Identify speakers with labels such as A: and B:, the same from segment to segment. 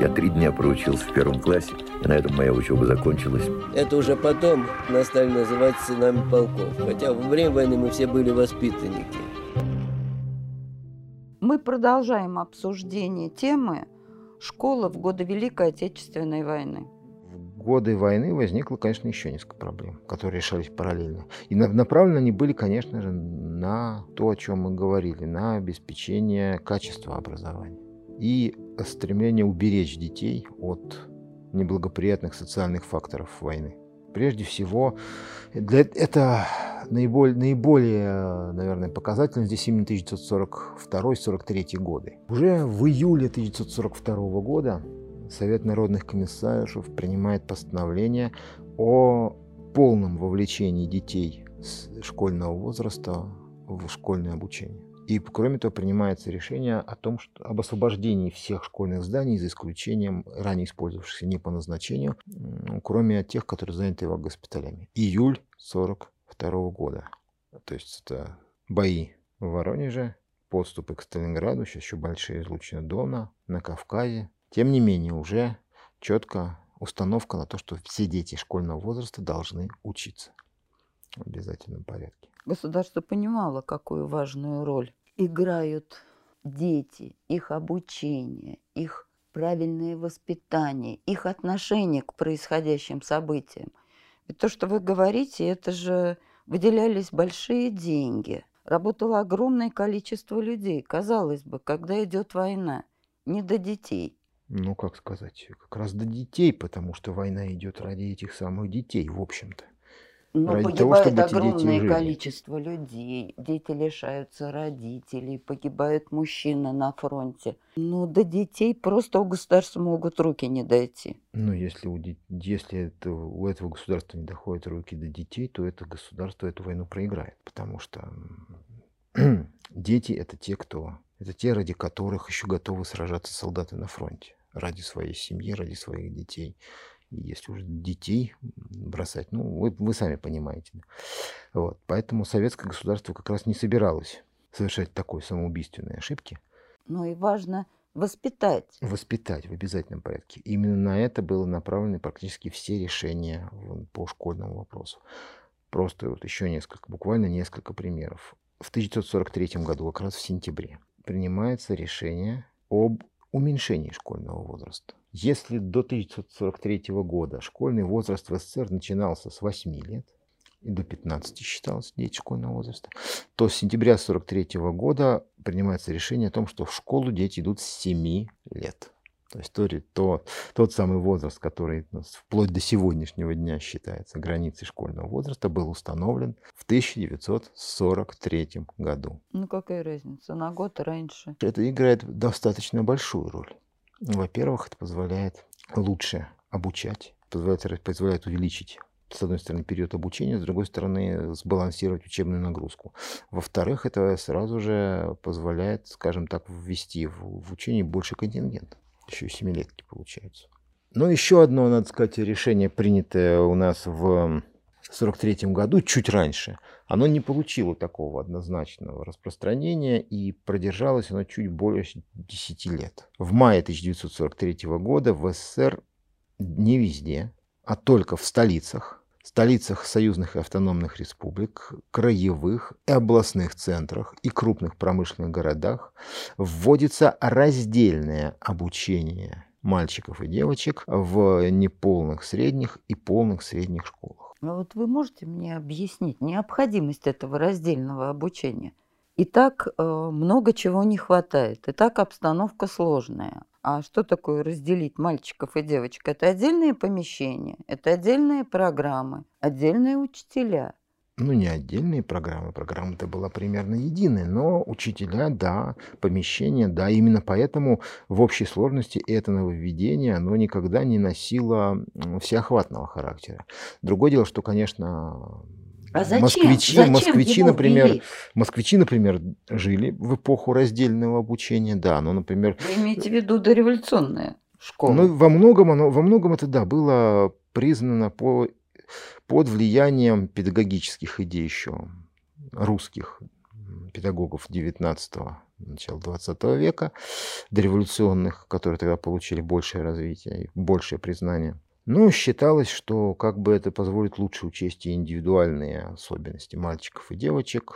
A: Я три дня проучился в первом классе, и на этом моя учеба закончилась.
B: Это уже потом нас стали называть сынами полков, хотя во время войны мы все были воспитанники.
C: Мы продолжаем обсуждение темы «Школа в годы Великой Отечественной войны».
D: В годы войны возникло, конечно, еще несколько проблем, которые решались параллельно. И направлены они были, конечно же, на то, о чем мы говорили, на обеспечение качества образования и стремление уберечь детей от неблагоприятных социальных факторов войны. Прежде всего, для, это наиболее, наиболее, наверное, показательно здесь именно 1942-43 годы. Уже в июле 1942 года Совет народных комиссаров принимает постановление о полном вовлечении детей с школьного возраста в школьное обучение. И, кроме того, принимается решение о том, что об освобождении всех школьных зданий, за исключением ранее использовавшихся не по назначению, кроме тех, которые заняты его госпиталями. Июль 1942 года. То есть это бои в Воронеже, подступы к Сталинграду, сейчас еще большие излучины Дона, на Кавказе. Тем не менее, уже четко установка на то, что все дети школьного возраста должны учиться в обязательном порядке.
C: Государство понимало, какую важную роль играют дети, их обучение, их правильное воспитание, их отношение к происходящим событиям. Ведь то, что вы говорите, это же выделялись большие деньги, работало огромное количество людей. Казалось бы, когда идет война, не до детей.
D: Ну, как сказать, как раз до детей, потому что война идет ради этих самых детей, в общем-то.
C: Но ради погибает того, огромное количество людей, дети лишаются родителей, погибают мужчины на фронте. Ну, до детей просто у государства могут руки не дойти.
D: Ну, если у, если это, у этого государства не доходят руки до детей, то это государство эту войну проиграет, потому что дети это те, кто, это те, ради которых еще готовы сражаться солдаты на фронте, ради своей семьи, ради своих детей если уже детей бросать, ну, вы, вы сами понимаете. Вот. Поэтому советское государство как раз не собиралось совершать такой самоубийственной ошибки.
C: Ну и важно воспитать.
D: Воспитать в обязательном порядке. Именно на это было направлены практически все решения по школьному вопросу. Просто вот еще несколько, буквально несколько примеров. В 1943 году, как раз в сентябре, принимается решение об уменьшении школьного возраста. Если до 1943 года школьный возраст в СССР начинался с 8 лет, и до 15 считался дети школьного возраста, то с сентября 1943 года принимается решение о том, что в школу дети идут с 7 лет. То есть то, то, тот самый возраст, который вплоть до сегодняшнего дня считается границей школьного возраста, был установлен в 1943 году.
C: Ну какая разница, на год раньше?
D: Это играет достаточно большую роль. Во-первых, это позволяет лучше обучать, позволяет, позволяет увеличить с одной стороны, период обучения, с другой стороны, сбалансировать учебную нагрузку. Во-вторых, это сразу же позволяет, скажем так, ввести в, в учение больше контингента. Еще и семилетки получаются. Но еще одно, надо сказать, решение, принятое у нас в 1943 году, чуть раньше, оно не получило такого однозначного распространения и продержалось оно чуть больше 10 лет. В мае 1943 года в СССР не везде, а только в столицах, столицах союзных и автономных республик, краевых и областных центрах и крупных промышленных городах вводится раздельное обучение мальчиков и девочек в неполных средних и полных средних школах.
C: Вот вы можете мне объяснить необходимость этого раздельного обучения? И так э, много чего не хватает, и так обстановка сложная. А что такое разделить мальчиков и девочек? Это отдельные помещения, это отдельные программы, отдельные учителя
D: ну, не отдельные программы, программа-то была примерно единая, но учителя, да, помещения, да, именно поэтому в общей сложности это нововведение, оно никогда не носило всеохватного характера. Другое дело, что, конечно,
C: а зачем?
D: Москвичи,
C: зачем
D: москвичи, например, москвичи, например, жили в эпоху раздельного обучения, да, но, например...
C: Вы имеете в виду дореволюционная школа?
D: Ну, во многом, оно, во многом это, да, было признано по под влиянием педагогических идей еще русских педагогов 19-20 начала 20 века, дореволюционных, которые тогда получили большее развитие и большее признание. Ну, считалось, что как бы это позволит лучше учесть и индивидуальные особенности мальчиков и девочек,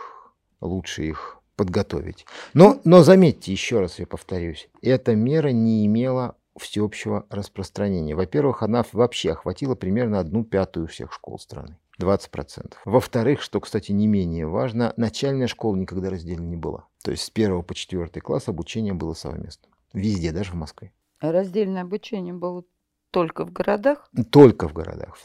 D: лучше их подготовить. Но, но заметьте, еще раз я повторюсь, эта мера не имела всеобщего распространения. Во-первых, она вообще охватила примерно одну пятую всех школ страны. 20%. Во-вторых, что, кстати, не менее важно, начальная школа никогда раздельной не была. То есть с 1 по 4 класс обучение было совместным. Везде, даже в Москве.
C: А раздельное обучение было только в городах?
D: Только в городах.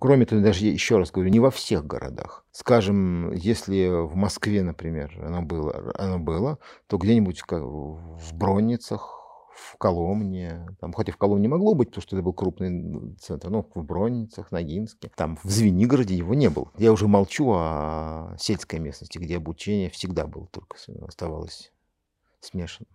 D: Кроме того, даже еще раз говорю, не во всех городах. Скажем, если в Москве, например, оно было, оно было то где-нибудь в Бронницах, в Коломне, там, хотя в Коломне не могло быть, потому что это был крупный центр, но в Бронницах, Ногинске, там в Звенигороде его не было. Я уже молчу о сельской местности, где обучение всегда было только оставалось смешанным.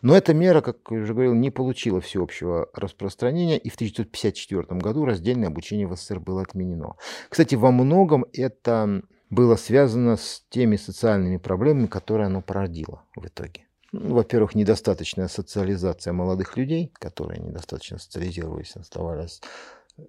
D: Но эта мера, как я уже говорил, не получила всеобщего распространения, и в 1954 году раздельное обучение в СССР было отменено. Кстати, во многом это было связано с теми социальными проблемами, которые оно породило в итоге. Ну, во-первых, недостаточная социализация молодых людей, которые недостаточно социализировались, оставались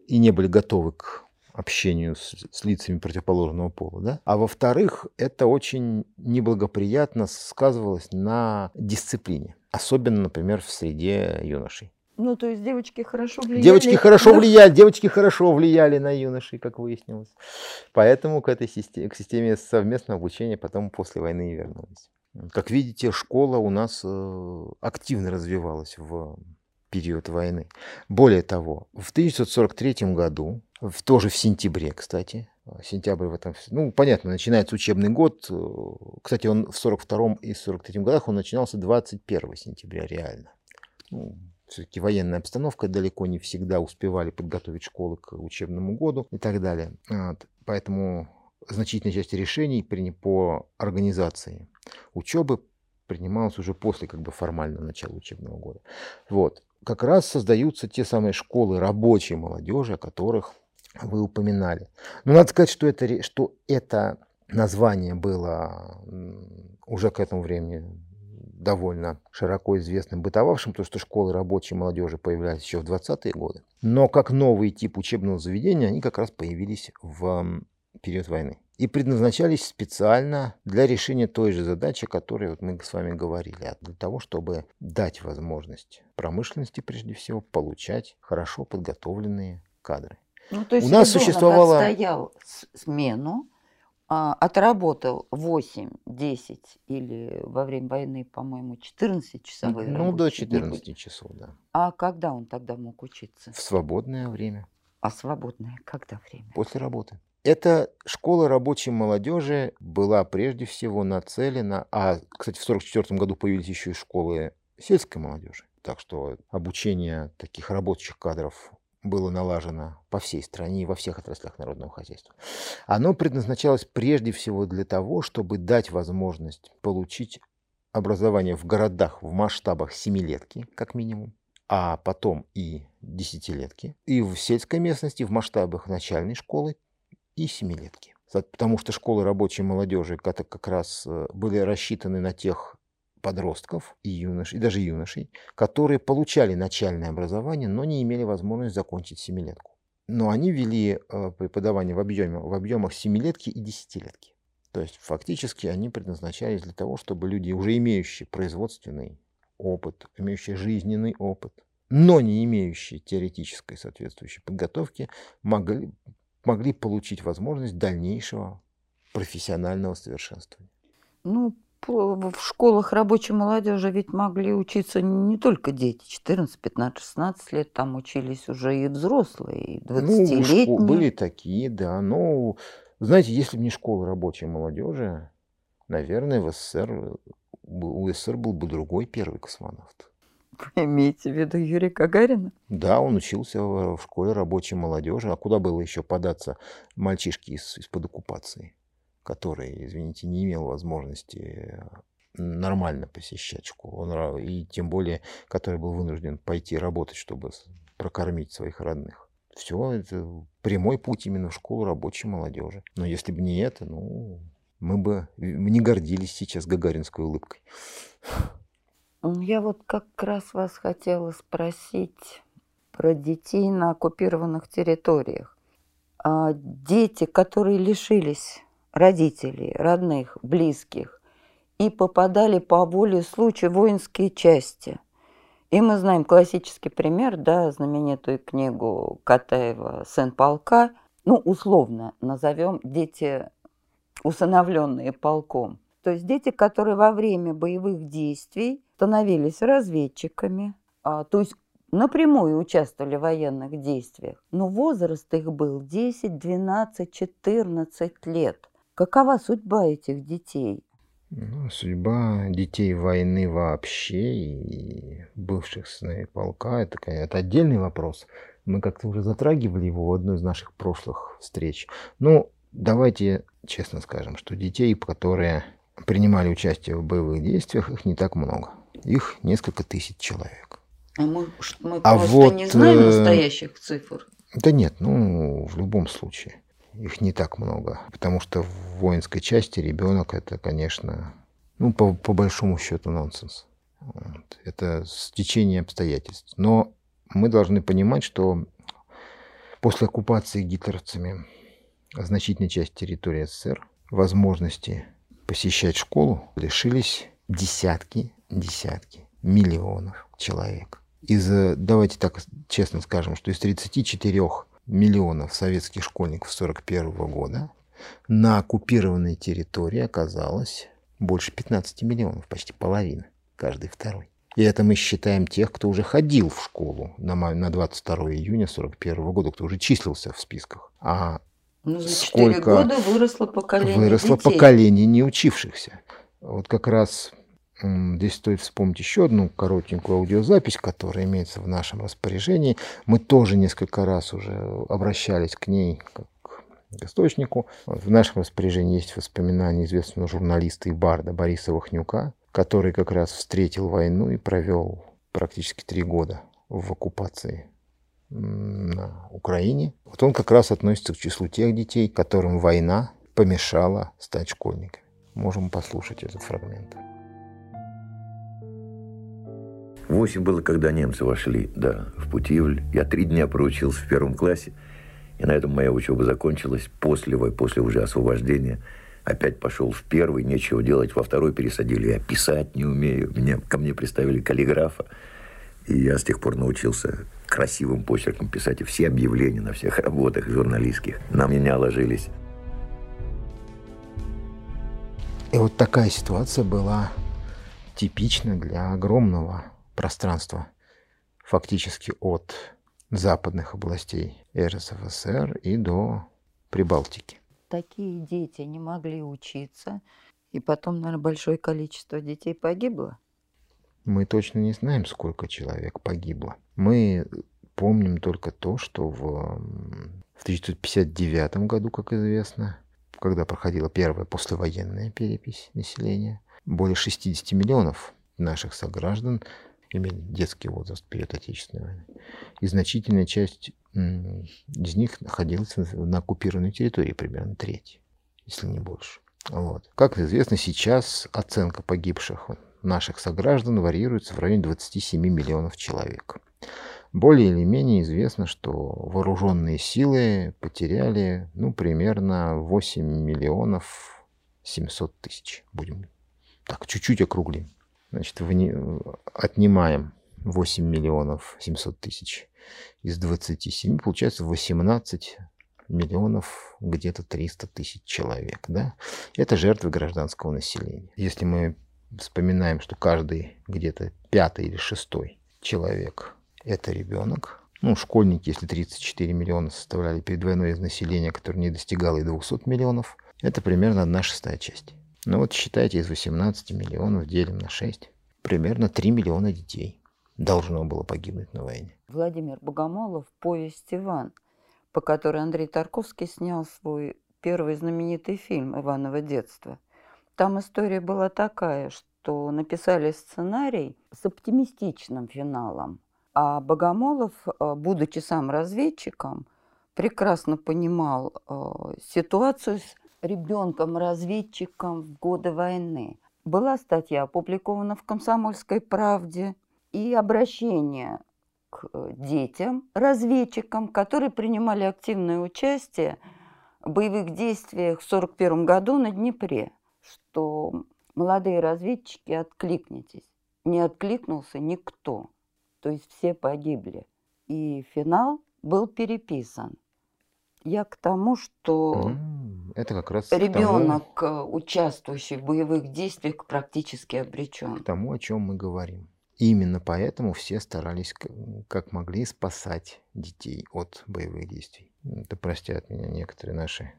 D: и не были готовы к общению с, с лицами противоположного пола. Да? А во-вторых, это очень неблагоприятно сказывалось на дисциплине. Особенно, например, в среде юношей.
C: Ну, то есть девочки хорошо влияли.
D: Девочки хорошо влияли, девочки хорошо влияли на юношей, как выяснилось. Поэтому к этой системе, к системе совместного обучения потом после войны и вернулись. Как видите, школа у нас э, активно развивалась в период войны. Более того, в 1943 году, тоже в сентябре, кстати, а, сентябрь в этом, ну, понятно, начинается учебный год. Э, кстати, он в 42 и 43 годах он начинался 21 сентября реально. Ну, все-таки военная обстановка, далеко не всегда успевали подготовить школы к учебному году и так далее. Вот. Поэтому значительная часть решений по организации учебы принималась уже после как бы формального начала учебного года. Вот. Как раз создаются те самые школы рабочей молодежи, о которых вы упоминали. Но надо сказать, что это, что это название было уже к этому времени довольно широко известным, бытовавшим, то, что школы рабочей молодежи появлялись еще в 20-е годы. Но как новый тип учебного заведения они как раз появились в период войны и предназначались специально для решения той же задачи, о которой вот мы с вами говорили, а для того, чтобы дать возможность промышленности, прежде всего, получать хорошо подготовленные кадры.
C: Ну, то есть У нас существовало... отстоял смену, а, отработал 8, 10 или во время войны, по-моему, 14 часовые
D: Ну, до 14 дни. часов, да.
C: А когда он тогда мог учиться?
D: В свободное время.
C: А свободное когда время?
D: После работы. Эта школа рабочей молодежи была прежде всего нацелена, а, кстати, в 1944 году появились еще и школы сельской молодежи, так что обучение таких рабочих кадров было налажено по всей стране и во всех отраслях народного хозяйства. Оно предназначалось прежде всего для того, чтобы дать возможность получить образование в городах в масштабах семилетки, как минимум, а потом и десятилетки, и в сельской местности в масштабах начальной школы и семилетки. Потому что школы рабочей молодежи как раз э, были рассчитаны на тех подростков и юношей, и даже юношей, которые получали начальное образование, но не имели возможности закончить семилетку. Но они вели э, преподавание в, объеме, в объемах семилетки и десятилетки. То есть фактически они предназначались для того, чтобы люди, уже имеющие производственный опыт, имеющие жизненный опыт, но не имеющие теоретической соответствующей подготовки, могли могли получить возможность дальнейшего профессионального совершенствования.
C: Ну, в школах рабочей молодежи ведь могли учиться не только дети, 14, 15, 16 лет, там учились уже и взрослые, и 20-летние. Ну,
D: были такие, да, но, знаете, если бы не школа рабочей молодежи, наверное, в СССР, у СССР был бы другой первый космонавт.
C: Вы имеете в виду Юрия Гагарина?
D: Да, он учился в школе рабочей молодежи. А куда было еще податься мальчишки из, из-под оккупации, который, извините, не имел возможности нормально посещать школу. Он, и тем более, который был вынужден пойти работать, чтобы прокормить своих родных. Все, это прямой путь именно в школу рабочей молодежи. Но если бы не это, ну, мы бы не гордились сейчас гагаринской улыбкой.
C: Я вот как раз вас хотела спросить про детей на оккупированных территориях. А дети, которые лишились родителей, родных, близких и попадали по воле случая в воинские части. И мы знаем классический пример, да, знаменитую книгу Катаева «Сын полка», ну, условно назовем дети, усыновленные полком. То есть дети, которые во время боевых действий становились разведчиками, а, то есть напрямую участвовали в военных действиях. Но возраст их был 10, 12, 14 лет. Какова судьба этих детей?
D: Ну, судьба детей войны вообще и бывших сыновей полка это, это отдельный вопрос. Мы как-то уже затрагивали его в одной из наших прошлых встреч. Ну, давайте честно скажем, что детей, которые принимали участие в боевых действиях, их не так много. Их несколько тысяч человек.
C: А мы, мы а просто вот, не знаем э, настоящих цифр.
D: Да нет, ну, в любом случае их не так много. Потому что в воинской части ребенок это, конечно, ну, по, по большому счету нонсенс. Вот. Это стечение обстоятельств. Но мы должны понимать, что после оккупации гитлеровцами значительной части территории СССР возможности посещать школу лишились десятки, десятки миллионов человек. Из, давайте так честно скажем, что из 34 миллионов советских школьников 1941 года на оккупированной территории оказалось больше 15 миллионов, почти половина, каждый второй. И это мы считаем тех, кто уже ходил в школу на, на 22 июня 1941 года, кто уже числился в списках. А
C: ну, за 4 сколько года выросло поколение
D: Выросло
C: детей.
D: поколение не учившихся. Вот как раз Здесь стоит вспомнить еще одну коротенькую аудиозапись, которая имеется в нашем распоряжении. Мы тоже несколько раз уже обращались к ней как к источнику. В нашем распоряжении есть воспоминания известного журналиста и барда Бориса Вахнюка, который как раз встретил войну и провел практически три года в оккупации на Украине. Вот он как раз относится к числу тех детей, которым война помешала стать школьниками. Можем послушать этот фрагмент.
A: Восемь было, когда немцы вошли, да, в Путивль. Я три дня проучился в первом классе, и на этом моя учеба закончилась. После, после уже освобождения опять пошел в первый, нечего делать, во второй пересадили. Я писать не умею. Меня, ко мне приставили каллиграфа, и я с тех пор научился красивым почерком писать и все объявления на всех работах журналистских. На меня ложились.
D: И вот такая ситуация была типична для огромного пространства, фактически от западных областей РСФСР и до Прибалтики.
C: Такие дети не могли учиться, и потом, наверное, большое количество детей погибло.
D: Мы точно не знаем, сколько человек погибло. Мы помним только то, что в, в 1959 году, как известно, когда проходила первая послевоенная перепись населения, более 60 миллионов наших сограждан имели детский возраст перед Отечественной войной. И значительная часть из них находилась на оккупированной территории, примерно треть, если не больше. Вот. Как известно, сейчас оценка погибших наших сограждан варьируется в районе 27 миллионов человек. Более или менее известно, что вооруженные силы потеряли ну, примерно 8 миллионов 700 тысяч. Будем так, чуть-чуть округлим. Значит, отнимаем 8 миллионов 700 тысяч из 27, получается 18 миллионов где-то 300 тысяч человек. Да? Это жертвы гражданского населения. Если мы вспоминаем, что каждый где-то пятый или шестой человек – это ребенок, ну, школьники, если 34 миллиона составляли перед войной из населения, которое не достигало и 200 миллионов, это примерно одна шестая часть. Ну вот считайте, из 18 миллионов делим на 6. Примерно 3 миллиона детей должно было погибнуть на войне.
C: Владимир Богомолов, повесть «Иван», по которой Андрей Тарковский снял свой первый знаменитый фильм «Иваново детство». Там история была такая, что написали сценарий с оптимистичным финалом, а Богомолов, э, будучи сам разведчиком, прекрасно понимал э, ситуацию ребенком-разведчиком в годы войны. Была статья опубликована в «Комсомольской правде» и обращение к э, детям, разведчикам, которые принимали активное участие в боевых действиях в 1941 году на Днепре, что молодые разведчики, откликнитесь. Не откликнулся никто, то есть все погибли. И финал был переписан. Я к тому, что
D: это как раз
C: ребенок, тому, участвующий в боевых действиях, практически обречен.
D: К тому, о чем мы говорим. И именно поэтому все старались как могли спасать детей от боевых действий. Это простят меня некоторые наши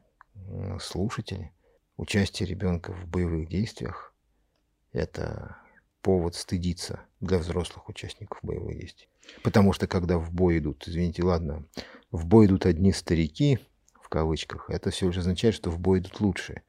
D: слушатели. Участие ребенка в боевых действиях – это повод стыдиться для взрослых участников боевых действий. Потому что когда в бой идут, извините, ладно, в бой идут одни старики, в кавычках, это все лишь означает, что в бой идут лучшие.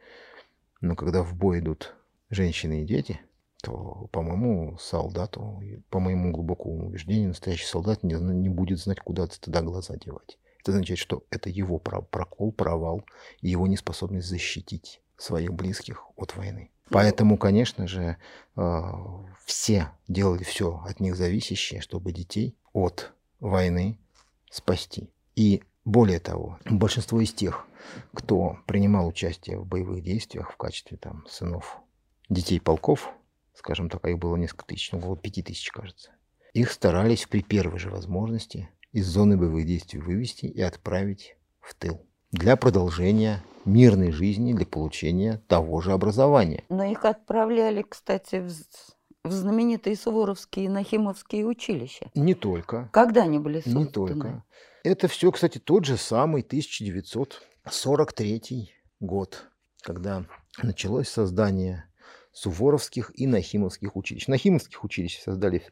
D: Но когда в бой идут женщины и дети – то, по моему солдату, по моему глубокому убеждению, настоящий солдат не, не будет знать, куда туда глаза девать. Это означает, что это его прокол, провал и его неспособность защитить своих близких от войны. Поэтому, конечно же, а, все делали все от них зависящее, чтобы детей от войны спасти. И более того, большинство из тех, кто принимал участие в боевых действиях в качестве там, сынов детей полков, скажем так, а их было несколько тысяч, ну, около пяти тысяч, кажется. Их старались при первой же возможности из зоны боевых действий вывести и отправить в тыл для продолжения мирной жизни, для получения того же образования.
C: Но их отправляли, кстати, в, в знаменитые Суворовские и Нахимовские училища.
D: Не только.
C: Когда они были созданы?
D: Не только. Это все, кстати, тот же самый 1943 год, когда началось создание Суворовских и Нахимовских училищ. Нахимовских училищ создали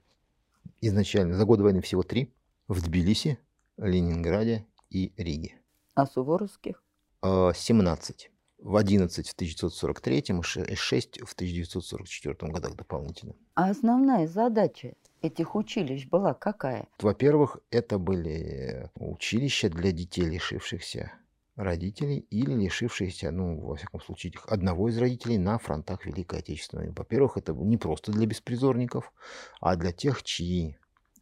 D: изначально за годы войны всего три. В Тбилиси, Ленинграде и Риге.
C: А Суворовских?
D: 17. В 11 в 1943 и 6 в 1944 годах дополнительно.
C: А основная задача этих училищ была какая?
D: Во-первых, это были училища для детей, лишившихся родителей или лишившиеся, ну, во всяком случае, одного из родителей на фронтах Великой Отечественной. Во-первых, это не просто для беспризорников, а для тех, чьи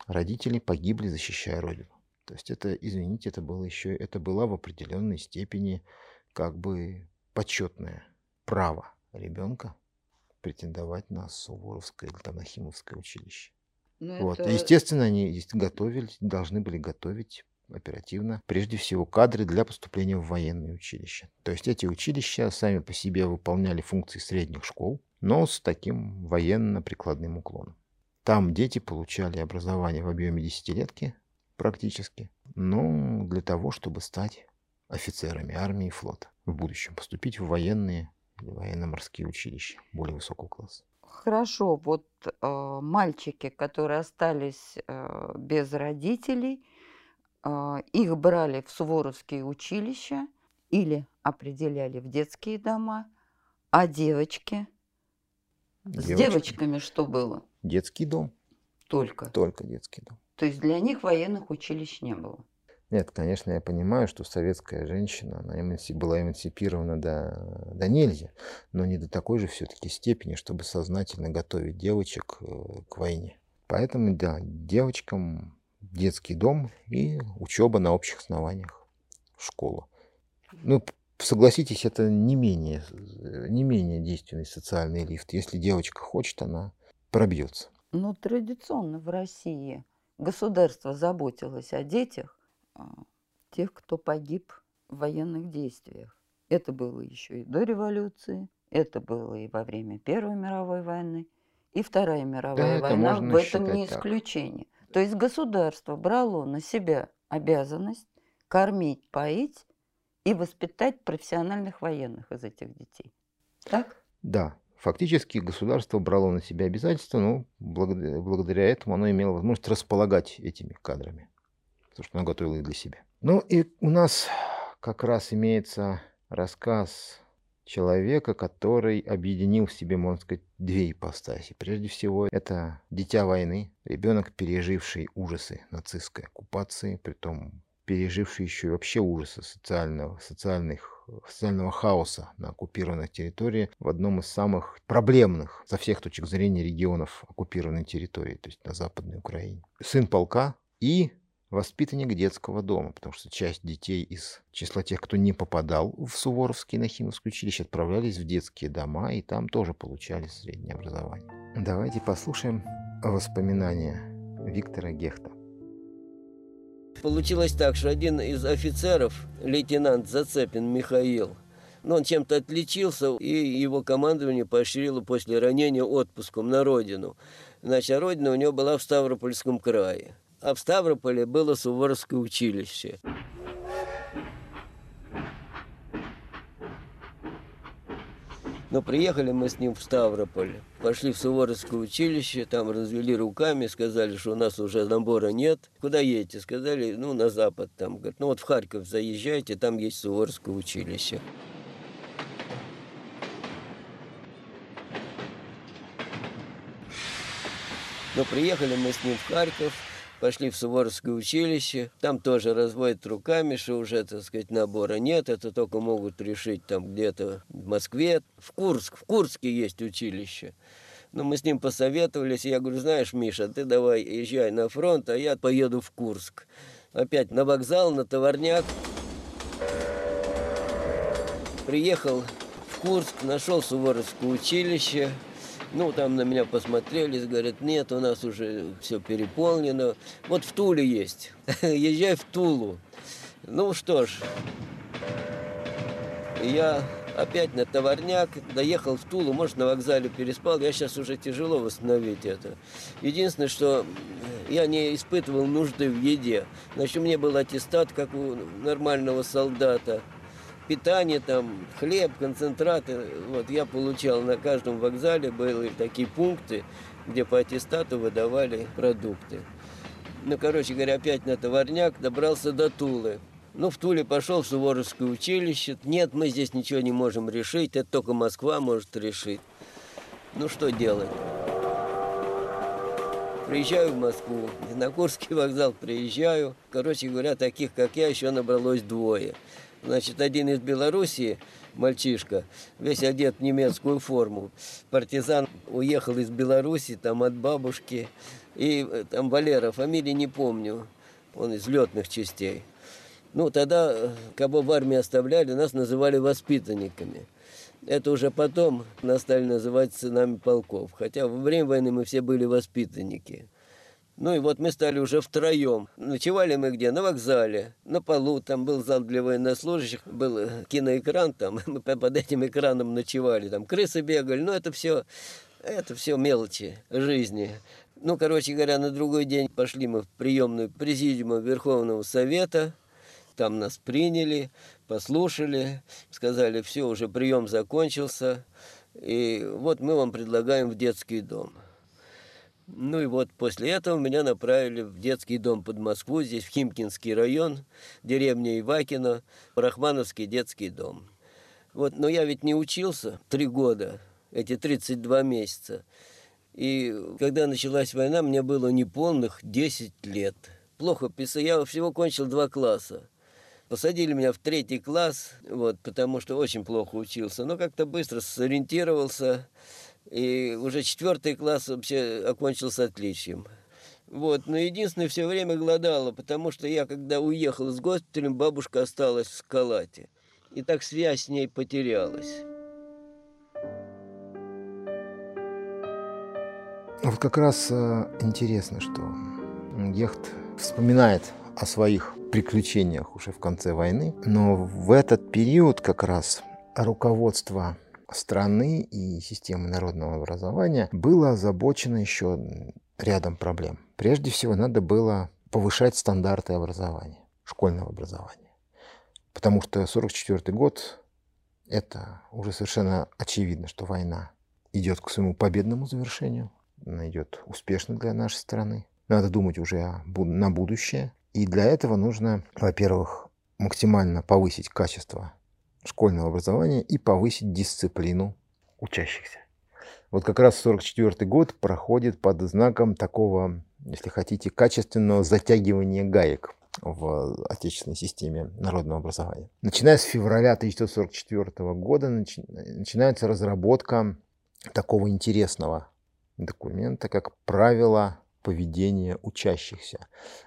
D: родители погибли, защищая Родину. То есть это, извините, это было еще, это было в определенной степени как бы почетное право ребенка претендовать на Суворовское или там Нахимовское училище. Но ну, вот. Это... Естественно, они готовили, должны были готовить оперативно, прежде всего кадры для поступления в военные училища. То есть эти училища сами по себе выполняли функции средних школ, но с таким военно-прикладным уклоном. Там дети получали образование в объеме десятилетки практически, но для того, чтобы стать офицерами армии и флота в будущем, поступить в военные или военно-морские училища более высокого класса.
C: Хорошо, вот э, мальчики, которые остались э, без родителей – а, их брали в суворовские училища или определяли в детские дома, а девочки? Девочки. С девочками что было?
D: Детский дом.
C: Только?
D: Только детский дом.
C: То есть для них военных училищ не было?
D: Нет, конечно, я понимаю, что советская женщина она была эмансипирована до, до нельзя, но не до такой же все-таки степени, чтобы сознательно готовить девочек э, к войне. Поэтому, да, девочкам детский дом и учеба на общих основаниях, школа. Ну, согласитесь, это не менее, не менее действенный социальный лифт. Если девочка хочет, она пробьется.
C: Ну, традиционно в России государство заботилось о детях, а, тех, кто погиб в военных действиях. Это было еще и до революции, это было и во время Первой мировой войны, и Вторая мировая да, война в этом не исключение. Так. То есть государство брало на себя обязанность кормить, поить и воспитать профессиональных военных из этих детей. Так?
D: Да. Фактически государство брало на себя обязательства, но благодаря, этому оно имело возможность располагать этими кадрами, потому что оно готовило их для себя. Ну и у нас как раз имеется рассказ человека, который объединил в себе, можно сказать, две ипостаси. Прежде всего, это дитя войны, ребенок, переживший ужасы нацистской оккупации, притом переживший еще и вообще ужасы социального, социальных социального хаоса на оккупированной территории в одном из самых проблемных со всех точек зрения регионов оккупированной территории, то есть на Западной Украине. Сын полка и воспитанник детского дома, потому что часть детей из числа тех, кто не попадал в Суворовские Нахимовское училище, отправлялись в детские дома и там тоже получали среднее образование. Давайте послушаем воспоминания Виктора Гехта.
B: Получилось так, что один из офицеров, лейтенант Зацепин Михаил, ну, он чем-то отличился, и его командование поощрило после ранения отпуском на родину. Значит, а родина у него была в Ставропольском крае. А в Ставрополе было Суворовское училище. Но приехали мы с ним в Ставрополь, пошли в Суворовское училище, там развели руками, сказали, что у нас уже набора нет. Куда едете? Сказали, ну, на запад. Там, говорят, ну вот в Харьков заезжайте, там есть Суворовское училище. Но приехали мы с ним в Харьков, пошли в Суворовское училище, там тоже разводят руками, что уже, так сказать, набора нет, это только могут решить там где-то в Москве. В Курск, в Курске есть училище. Но мы с ним посоветовались, я говорю, знаешь, Миша, ты давай езжай на фронт, а я поеду в Курск. Опять на вокзал, на товарняк. Приехал в Курск, нашел Суворовское училище, ну, там на меня посмотрели, говорят, нет, у нас уже все переполнено. Вот в Туле есть. Езжай в Тулу. Ну что ж, я опять на товарняк, доехал в Тулу, может, на вокзале переспал. Я сейчас уже тяжело восстановить это. Единственное, что я не испытывал нужды в еде. Значит, у меня был аттестат, как у нормального солдата питание, там, хлеб, концентраты. Вот я получал на каждом вокзале, были такие пункты, где по аттестату выдавали продукты. Ну, короче говоря, опять на товарняк добрался до Тулы. Ну, в Туле пошел в Суворовское училище. Нет, мы здесь ничего не можем решить, это только Москва может решить. Ну, что делать? Приезжаю в Москву, на Курский вокзал приезжаю. Короче говоря, таких, как я, еще набралось двое. Значит, один из Белоруссии, мальчишка, весь одет в немецкую форму. Партизан уехал из Беларуси, там от бабушки. И э, там Валера, фамилии не помню, он из летных частей. Ну, тогда, э, кого в армии оставляли, нас называли воспитанниками. Это уже потом нас стали называть сынами полков. Хотя во время войны мы все были воспитанники. Ну и вот мы стали уже втроем. Ночевали мы где? На вокзале, на полу. Там был зал для военнослужащих, был э, киноэкран там. Мы под этим экраном ночевали. Там крысы бегали. Ну это все, это все мелочи жизни. Ну, короче говоря, на другой день пошли мы в приемную президиума Верховного Совета. Там нас приняли, послушали, сказали, все, уже прием закончился. И вот мы вам предлагаем в детский дом. Ну и вот после этого меня направили в детский дом под Москву, здесь в Химкинский район, деревня Ивакино, Рахмановский детский дом. Вот, но я ведь не учился три года, эти 32 месяца. И когда началась война, мне было неполных 10 лет. Плохо писал, я всего кончил два класса. Посадили меня в третий класс, вот, потому что очень плохо учился. Но как-то быстро сориентировался. И уже четвертый класс вообще окончился отличием. Вот, но единственное, все время голодала, потому что я, когда уехал с госпиталем, бабушка осталась в Скалате. И так связь с ней потерялась.
D: Вот как раз э, интересно, что Гехт вспоминает о своих приключениях уже в конце войны, но в этот период как раз руководство страны и системы народного образования было озабочено еще рядом проблем. Прежде всего, надо было повышать стандарты образования, школьного образования. Потому что 1944 год – это уже совершенно очевидно, что война идет к своему победному завершению, она идет успешно для нашей страны. Надо думать уже на будущее. И для этого нужно, во-первых, максимально повысить качество школьного образования и повысить дисциплину учащихся. Вот как раз 1944 год проходит под знаком такого, если хотите, качественного затягивания гаек в отечественной системе народного образования. Начиная с февраля 1944 года начи, начинается разработка такого интересного документа, как правила поведения учащихся.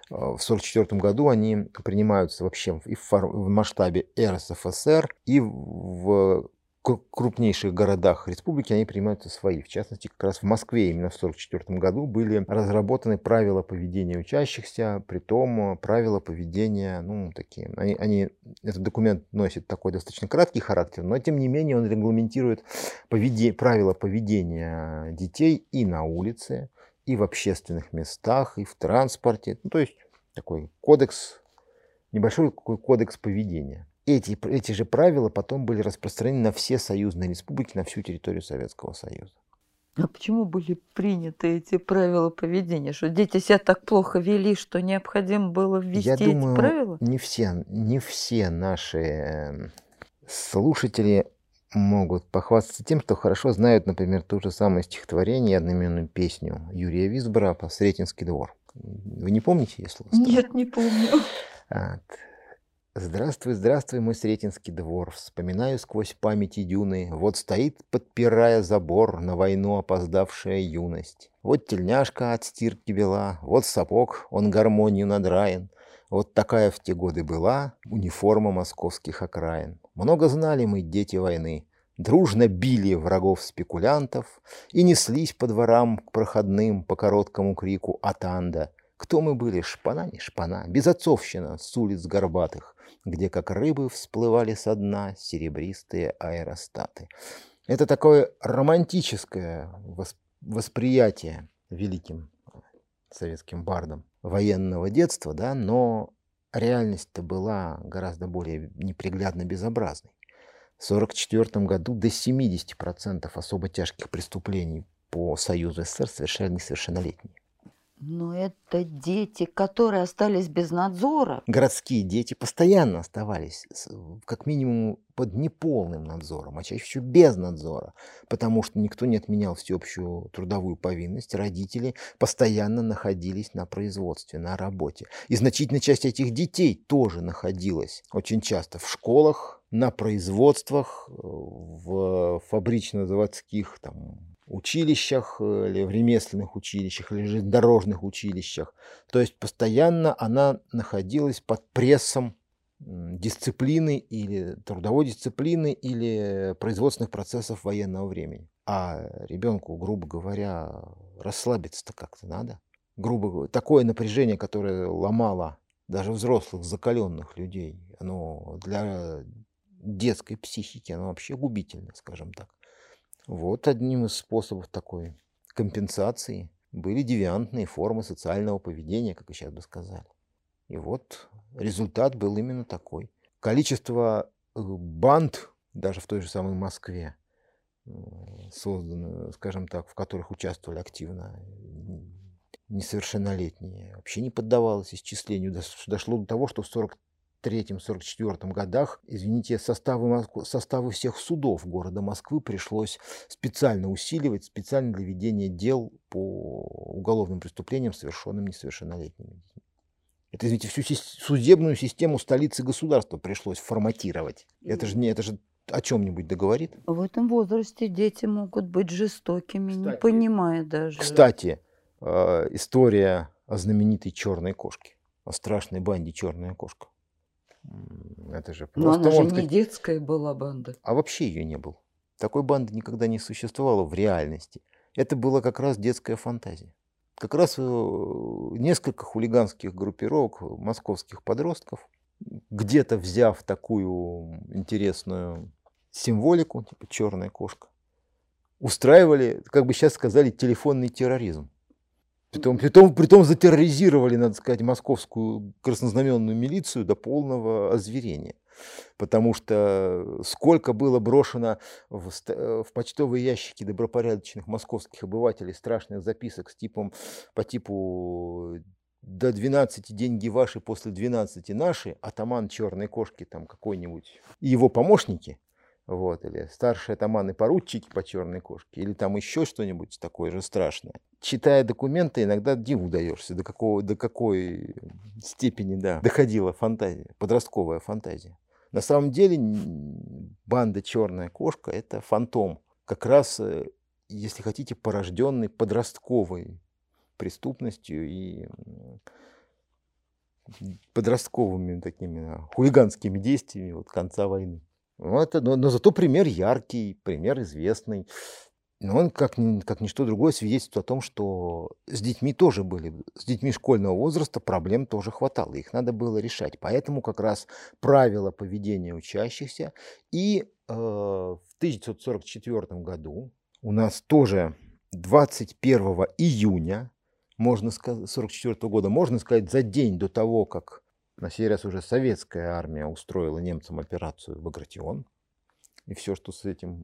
D: Э, в 1944 году они принимаются вообще и в, масштабе РСФСР, и в крупнейших городах республики они принимаются свои. В частности, как раз в Москве именно в 1944 году были разработаны правила поведения учащихся, при том правила поведения, ну, такие, они, они, этот документ носит такой достаточно краткий характер, но тем не менее он регламентирует поведе, правила поведения детей и на улице, и в общественных местах, и в транспорте. Ну, то есть такой кодекс, небольшой такой кодекс поведения эти, эти же правила потом были распространены на все союзные республики, на всю территорию Советского Союза.
C: А почему были приняты эти правила поведения? Что дети себя так плохо вели, что необходимо было ввести
D: Я
C: эти
D: думаю,
C: правила?
D: Не все, не все наши эм, слушатели могут похвастаться тем, что хорошо знают, например, то же самое стихотворение и одноименную песню Юрия Висбора по «Сретенский двор». Вы не помните, если
C: Нет, не помню.
D: Вот. Здравствуй, здравствуй, мой Сретенский двор, Вспоминаю сквозь памяти дюны, Вот стоит, подпирая забор, На войну опоздавшая юность. Вот тельняшка от стирки бела, Вот сапог, он гармонию надраен, Вот такая в те годы была Униформа московских окраин. Много знали мы, дети войны, Дружно били врагов-спекулянтов И неслись по дворам к проходным По короткому крику «Атанда!» Кто мы были, шпана не шпана, безотцовщина с улиц горбатых, где как рыбы всплывали со дна серебристые аэростаты. Это такое романтическое восприятие великим советским бардом военного детства, да, но реальность-то была гораздо более неприглядно безобразной. В 1944 году до 70% особо тяжких преступлений по Союзу СССР совершали несовершеннолетние.
C: Но это дети, которые остались без надзора.
D: Городские дети постоянно оставались, как минимум, под неполным надзором, а чаще всего без надзора, потому что никто не отменял всеобщую трудовую повинность. Родители постоянно находились на производстве, на работе. И значительная часть этих детей тоже находилась очень часто в школах, на производствах, в фабрично-заводских там, училищах э, или в ремесленных училищах или железнодорожных училищах. То есть постоянно она находилась под прессом дисциплины или трудовой дисциплины или производственных процессов военного времени. А ребенку, грубо говоря, расслабиться-то как-то надо. Грубо говоря, такое напряжение, которое ломало даже взрослых, закаленных людей, оно для детской психики, оно вообще губительно, скажем так. Вот одним из способов такой компенсации были девиантные формы социального поведения, как и сейчас бы сказали. И вот результат был именно такой. Количество э, банд, даже в той же самой Москве, э, создано, скажем так, в которых участвовали активно несовершеннолетние, вообще не поддавалось исчислению. Дошло до того, что в 40 1943-1944 годах, извините, составы, Москвы, составы всех судов города Москвы пришлось специально усиливать, специально для ведения дел по уголовным преступлениям, совершенным несовершеннолетними детьми. Это, извините, всю судебную систему столицы государства пришлось форматировать. Это же, не, это же о чем-нибудь договорит.
C: В этом возрасте дети могут быть жестокими, кстати, не понимая даже.
D: Кстати, э, история о знаменитой черной кошке, о страшной банде черная кошка. Это же
C: просто... Но она же не детская была банда.
D: А вообще ее не было. Такой банды никогда не существовало в реальности. Это была как раз детская фантазия. Как раз э, несколько хулиганских группировок московских подростков, где-то взяв такую интересную символику, типа черная кошка, устраивали, как бы сейчас сказали, телефонный терроризм. Притом, притом, притом затерроризировали, надо сказать, московскую краснознаменную милицию до полного озверения. Потому что сколько было брошено в, в почтовые ящики добропорядочных московских обывателей страшных записок с типом, по типу до 12 деньги ваши, после 12 наши, атаман черной кошки там какой-нибудь, и его помощники, вот, или старшие атаманы поручики по черной кошке, или там еще что-нибудь такое же страшное. Читая документы, иногда диву даешься, до, какого, до какой степени да, доходила фантазия, подростковая фантазия. На самом деле банда «Черная кошка» — это фантом, как раз, э, если хотите, порожденный подростковой преступностью и подростковыми такими хулиганскими действиями вот конца войны. Ну, это, но, но зато пример яркий, пример известный. Но он, как, как ничто другое, свидетельствует о том, что с детьми тоже были, с детьми школьного возраста проблем тоже хватало, их надо было решать. Поэтому как раз правила поведения учащихся. И э, в 1944 году у нас тоже 21 июня, можно сказать, 44 года, можно сказать, за день до того, как на сей раз уже советская армия устроила немцам операцию «Багратион» и все, что с этим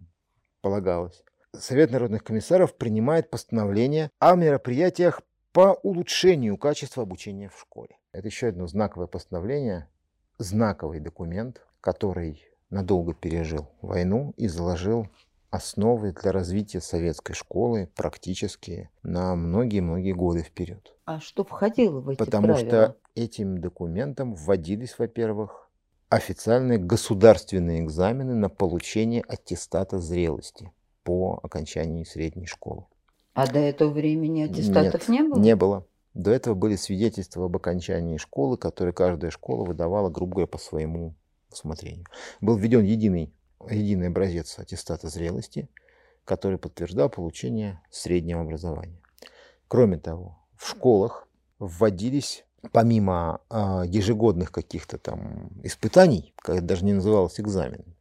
D: полагалось. Совет народных комиссаров принимает постановление о мероприятиях по улучшению качества обучения в школе. Это еще одно знаковое постановление, знаковый документ, который надолго пережил войну и заложил основы для развития советской школы практически на многие-многие годы вперед.
C: А что входило в эти
D: Потому
C: правила?
D: что этим документом вводились, во-первых, официальные государственные экзамены на получение аттестата зрелости по окончании средней школы.
C: А до этого времени аттестатов
D: Нет,
C: не было?
D: Не было. До этого были свидетельства об окончании школы, которые каждая школа выдавала, грубо говоря, по своему усмотрению. Был введен единый единый образец аттестата зрелости, который подтверждал получение среднего образования. Кроме того, в школах вводились, помимо э, ежегодных каких-то там испытаний, это даже не называлось экзаменами,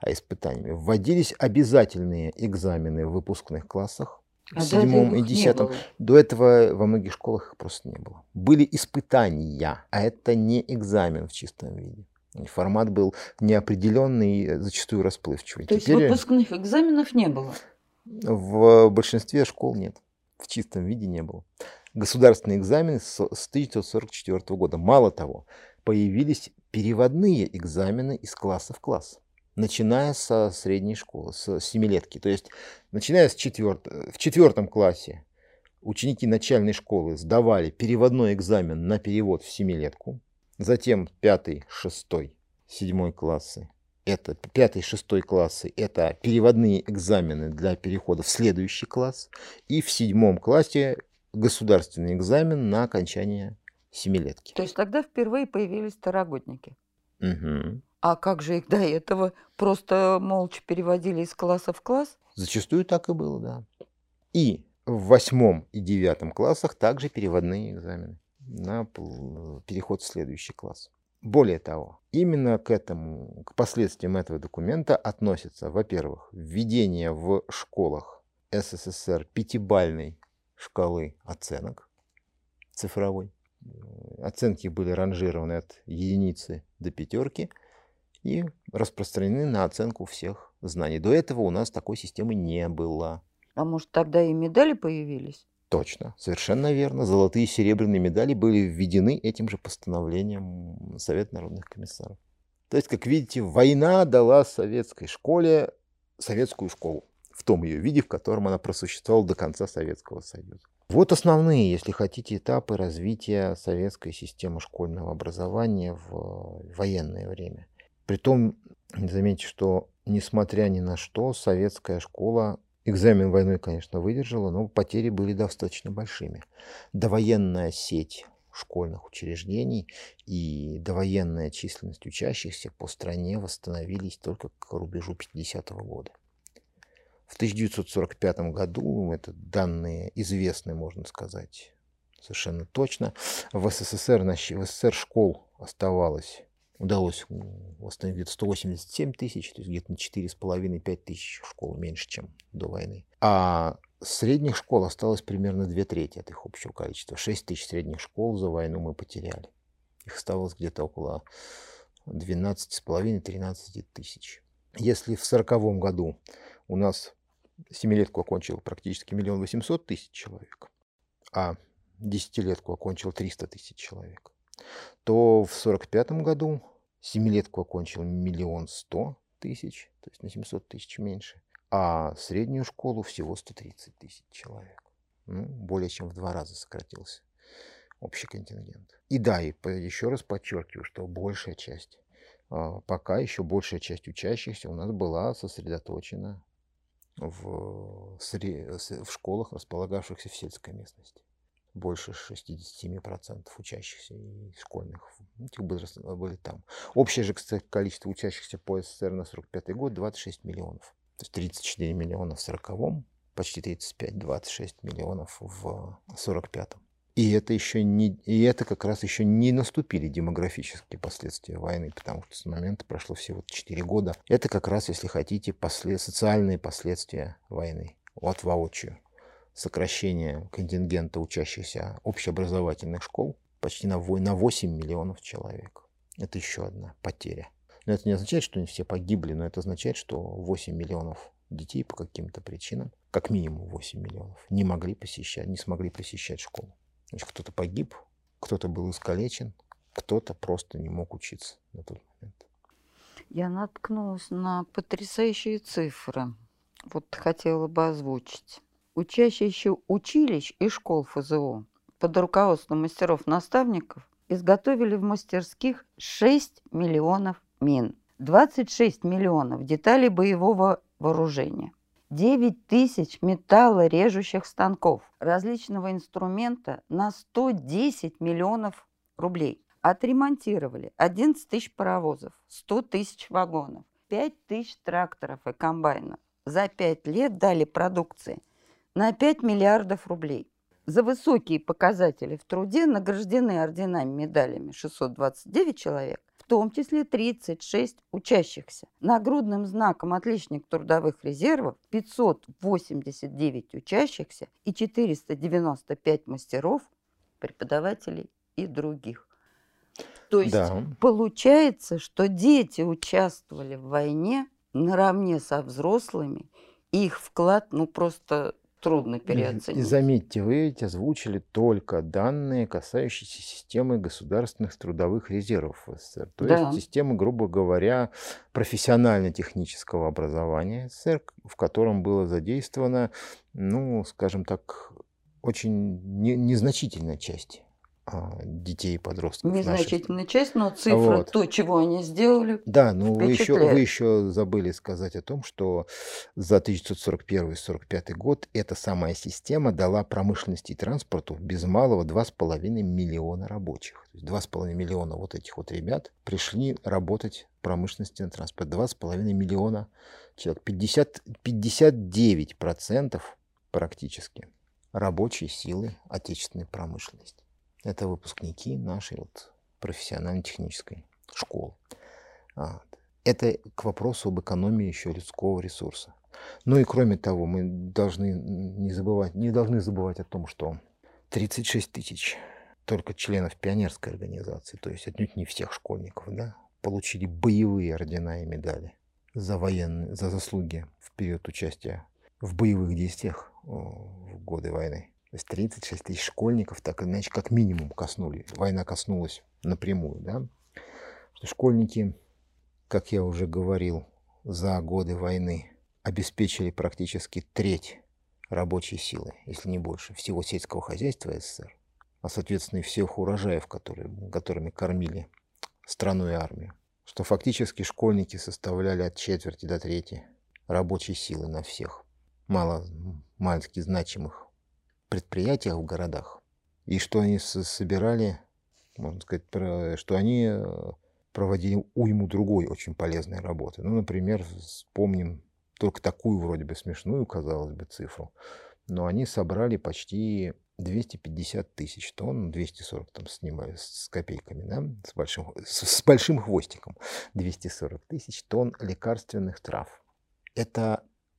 D: а испытаниями, вводились обязательные экзамены в выпускных классах,
C: А
D: в седьмом и десятом. До этого во многих школах их просто не было. Были испытания, а это не экзамен в чистом виде. Формат был неопределенный, зачастую расплывчивый.
C: То есть
D: Теперь
C: выпускных экзаменов не было?
D: в большинстве школ нет. В чистом виде не было. Государственные экзамены с с 1944 года. Мало того, появились переводные экзамены из класса в класс. Начиная со средней школы, с семилетки. То есть, начиная с четверт... в четвертом классе ученики начальной школы сдавали переводной экзамен на перевод в семилетку. Затем пятый, шестой, седьмой классы. Это пятый, шестой классы. Это переводные экзамены для перехода в следующий класс. И в седьмом классе государственный экзамен на окончание семилетки.
C: То есть тогда впервые появились второгодники.
D: Мгм.
C: А как же их до этого? Просто молча переводили из класса в класс?
D: Зачастую так и было, да. И в восьмом и девятом классах также переводные экзамены на переход в следующий класс. Более того, именно к этому, к последствиям этого документа относятся, во-первых, введение в школах СССР пятибальной шкалы оценок цифровой. Оценки были ранжированы от единицы до пятерки и распространены на оценку всех знаний. До этого у нас такой системы не было.
C: А может, тогда и медали появились?
D: Точно, совершенно верно. Золотые и серебряные медали были введены этим же постановлением Совета народных комиссаров. То есть, как видите, война дала советской школе советскую школу в том ее виде, в котором она просуществовала до конца Советского Союза. Вот основные, если хотите, этапы развития советской системы школьного образования в военное время. Притом, заметьте, что несмотря ни на что, советская школа экзамен войной, конечно, выдержала, но потери были достаточно большими. Довоенная сеть школьных учреждений и довоенная численность учащихся по стране восстановились только к рубежу 50-го года. В 1945 году, это данные известны, можно сказать, совершенно точно, в СССР, в СССР школ оставалось, удалось восстановить где-то 187 тысяч, то есть где-то на 4,5-5 тысяч школ меньше, чем до войны. А средних школ осталось примерно две трети от их общего количества. 6 тысяч средних школ за войну мы потеряли. Их оставалось где-то около 12,5-13 тысяч. Если в 1940 году у нас семилетку окончил практически миллион восемьсот тысяч человек, а десятилетку окончил 300 тысяч человек, то в 1945 году семилетку окончил миллион сто, тысяч, то есть на 700 тысяч меньше, а среднюю школу всего 130 тысяч человек. Ну, более чем в два раза сократился общий контингент. И да, и еще раз подчеркиваю, что большая часть, а, пока еще большая часть учащихся у нас была сосредоточена в, в школах, располагавшихся в сельской местности. Больше 67% учащихся и школьных этих возрастов были там. Общее же кстати, количество учащихся по СССР на 45 год 26 миллионов. То есть 34 миллиона в 40-м, почти 35, 26 миллионов в 45-м. И это еще не, и это как раз еще не наступили демографические последствия войны, потому что с момента прошло всего 4 года. Это как раз, если хотите, послед, социальные последствия войны. Вот воочию. Сокращение контингента учащихся общеобразовательных школ почти на 8 миллионов человек. Это еще одна потеря. Но это не означает, что они все погибли, но это означает, что 8 миллионов детей по каким-то причинам, как минимум 8 миллионов, не могли посещать, не смогли посещать школу. Значит, кто-то погиб, кто-то был искалечен, кто-то просто не мог учиться на тот момент.
C: Я наткнулась на потрясающие цифры. Вот хотела бы озвучить. Учащиеся училищ и школ ФЗО под руководством мастеров-наставников изготовили в мастерских 6 миллионов мин, 26 миллионов деталей боевого вооружения, 9 тысяч металлорежущих станков различного инструмента на 110 миллионов рублей. Отремонтировали 11 тысяч паровозов, 100 тысяч вагонов, 5 тысяч тракторов и комбайнов. За 5 лет дали продукции на 5 миллиардов рублей. За высокие показатели в труде награждены орденами, медалями 629 человек, том числе 36 учащихся. Нагрудным знаком «Отличник трудовых резервов» 589 учащихся и 495 мастеров, преподавателей и других. То есть да. получается, что дети участвовали в войне наравне со взрослыми, и их вклад ну просто трудно переоценить.
D: И заметьте, вы ведь озвучили только данные, касающиеся системы государственных трудовых резервов СССР. То да. есть системы, грубо говоря, профессионально-технического образования СССР, в котором было задействовано, ну, скажем так, очень не, незначительная часть детей и подростков.
C: Незначительная наших. часть, но цифра, вот. то, чего они сделали,
D: Да, но вы еще, вы еще забыли сказать о том, что за 1941-1945 год эта самая система дала промышленности и транспорту без малого 2,5 миллиона рабочих. То есть 2,5 миллиона вот этих вот ребят пришли работать в промышленности и транспорт. 2,5 миллиона человек. 50, 59% практически рабочей силы отечественной промышленности. Это выпускники нашей вот профессионально-технической школы. Вот. Это к вопросу об экономии еще людского ресурса. Ну и кроме того, мы должны не забывать, не должны забывать о том, что 36 тысяч только членов пионерской организации, то есть отнюдь не всех школьников, да, получили боевые ордена и медали за военные, за заслуги в период участия в боевых действиях в годы войны. То есть 36 тысяч школьников так или иначе как минимум коснули. Война коснулась напрямую, да. Что школьники, как я уже говорил, за годы войны обеспечили практически треть рабочей силы, если не больше, всего сельского хозяйства СССР, а соответственно и всех урожаев, которые, которыми кормили страну и армию. Что фактически школьники составляли от четверти до трети рабочей силы на всех мало маленьких значимых предприятиях в городах, и что они собирали, можно сказать, что они э, проводили уйму другой очень полезной работы. Ну, например, вспомним только такую вроде бы смешную, казалось бы, цифру, но они собрали почти 250 тысяч тонн, 240 там снимали с копейками, да, с большим, с, с большим хвостиком, 240 тысяч тонн лекарственных трав. Это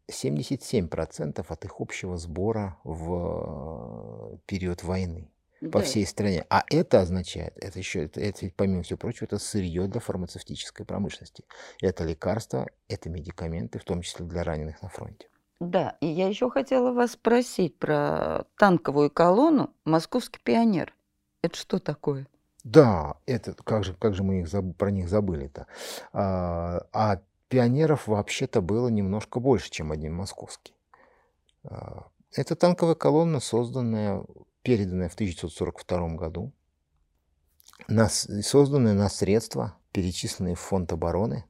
D: 77% от их общего сбора в э, период войны да. по всей стране. А это означает, это еще, это, это помимо всего прочего, это сырье для фармацевтической промышленности. Это лекарства, это медикаменты, в том числе для раненых на фронте.
C: Да, и я еще хотела вас спросить про танковую колонну «Московский пионер». Это что такое?
D: Да, это как же, как же мы их, про них забыли-то. А, а пионеров вообще-то было немножко больше, чем один московский. А, это танковая колонна, созданная, переданная в 1942 году, созданная на средства, перечисленные в фонд обороны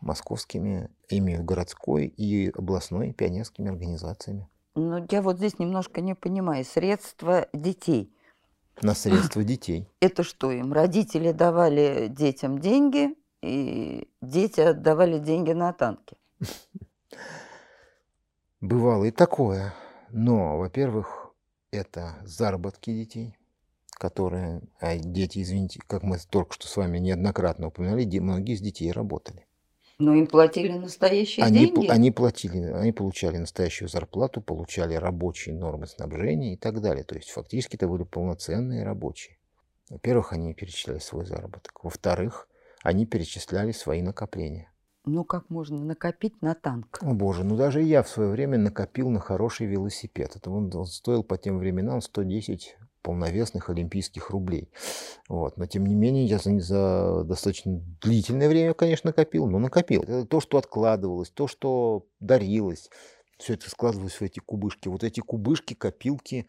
D: московскими, ими городской и областной пионерскими организациями.
C: Ну, я вот здесь немножко не понимаю. Средства детей.
D: На средства детей.
C: Это что им? Родители давали детям деньги, и дети отдавали деньги на танки?
D: Бывало и такое. Но, во-первых, это заработки детей, которые, а дети, извините, как мы только что с вами неоднократно упоминали, многие из детей работали.
C: Но им платили настоящие
D: они,
C: деньги?
D: Они платили, они получали настоящую зарплату, получали рабочие нормы снабжения и так далее. То есть фактически это были полноценные рабочие. Во-первых, они перечисляли свой заработок. Во-вторых, они перечисляли свои накопления.
C: Ну как можно накопить на танк?
D: О боже, ну даже я в свое время накопил на хороший велосипед. Это он, он стоил по тем временам 110 полновесных олимпийских рублей. Вот. Но тем не менее я за, за достаточно длительное время, конечно, накопил, но накопил. Это то, что откладывалось, то, что дарилось, все это складывалось в эти кубышки. Вот эти кубышки, копилки,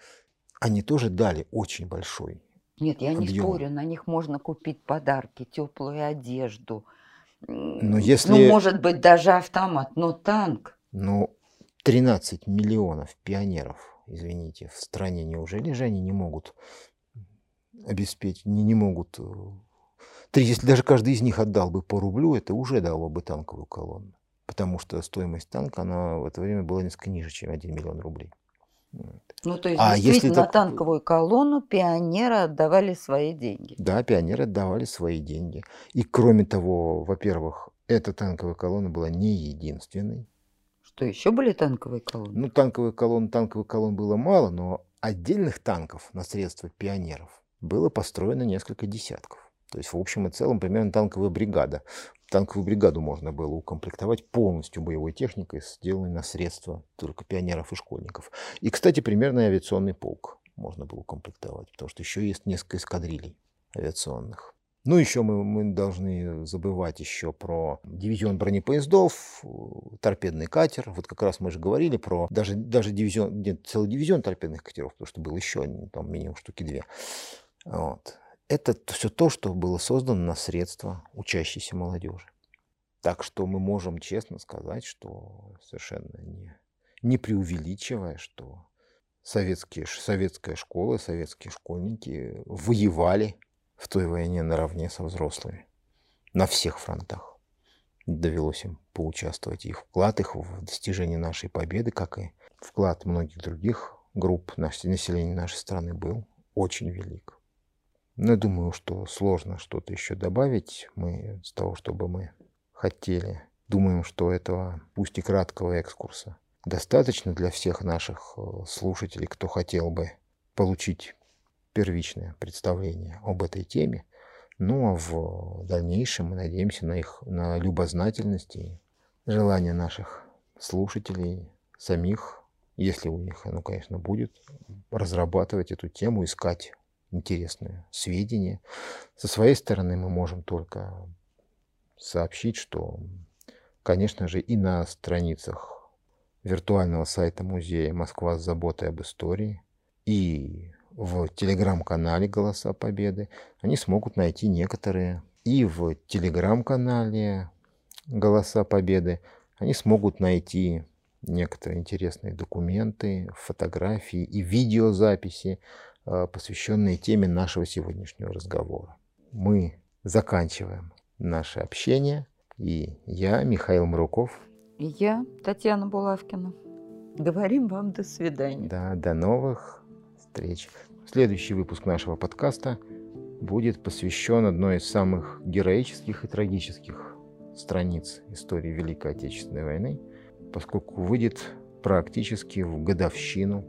D: они тоже дали очень большой
C: Нет, я объем. не спорю, на них можно купить подарки, теплую одежду.
D: Но если...
C: Ну, может быть, даже автомат, но танк.
D: Ну, 13 миллионов пионеров извините, в стране неужели же они не могут обеспечить, не, не могут... Э, если даже каждый из них отдал бы по рублю, это уже дало бы танковую колонну. Потому что стоимость танка, она в это время была несколько ниже, чем 1 миллион рублей.
C: Ну, то есть, а если на так... танковую колонну пионеры отдавали свои деньги.
D: Да, пионеры отдавали свои деньги. И кроме того, во-первых, эта танковая колонна была не единственной.
C: Что еще были танковые колонны?
D: Ну, танковые колонны, танковых колонн было мало, но отдельных танков на средства пионеров было построено несколько десятков. То есть, в общем и целом, примерно танковая бригада. Танковую бригаду можно было укомплектовать полностью боевой техникой, сделанной на средства только пионеров и школьников. И, кстати, примерно авиационный полк можно было укомплектовать, потому что еще есть несколько эскадрилей авиационных. Ну, еще мы, мы должны забывать еще про дивизион бронепоездов, торпедный катер. Вот как раз мы же говорили про даже, даже дивизион, нет, целый дивизион торпедных катеров, потому что был еще там минимум штуки две. Вот. Это все то, что было создано на средства учащейся молодежи. Так что мы можем честно сказать, что совершенно не, не преувеличивая, что советские, советская школа, советские школьники воевали в той войне наравне со взрослыми. На всех фронтах. Довелось им поучаствовать. Их вклад их в достижение нашей победы, как и вклад многих других групп населения нашей страны был очень велик. Но я думаю, что сложно что-то еще добавить. Мы с того, чтобы мы хотели, думаем, что этого, пусть и краткого экскурса, достаточно для всех наших э, слушателей, кто хотел бы получить первичное представление об этой теме. Ну а в дальнейшем мы надеемся на их на любознательность и желание наших слушателей самих, если у них оно, конечно, будет, разрабатывать эту тему, искать интересные сведения. Со своей стороны мы можем только сообщить, что, конечно же, и на страницах виртуального сайта музея «Москва с заботой об истории» и в телеграм-канале «Голоса Победы», они смогут найти некоторые. И в телеграм-канале «Голоса Победы» они смогут найти некоторые интересные документы, фотографии и видеозаписи, посвященные теме нашего сегодняшнего разговора. Мы заканчиваем наше общение. И я, Михаил Мруков.
C: И я, Татьяна Булавкина. Говорим вам до свидания.
D: Да, до новых встреч. Следующий выпуск нашего подкаста будет посвящен одной из самых героических и трагических страниц истории Великой Отечественной войны, поскольку выйдет практически в годовщину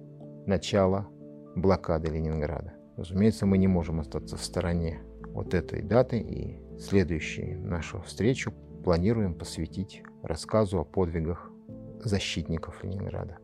D: начала блокады Ленинграда. Разумеется, мы не можем остаться в стороне от этой даты, и следующую нашу встречу планируем посвятить рассказу о подвигах защитников Ленинграда.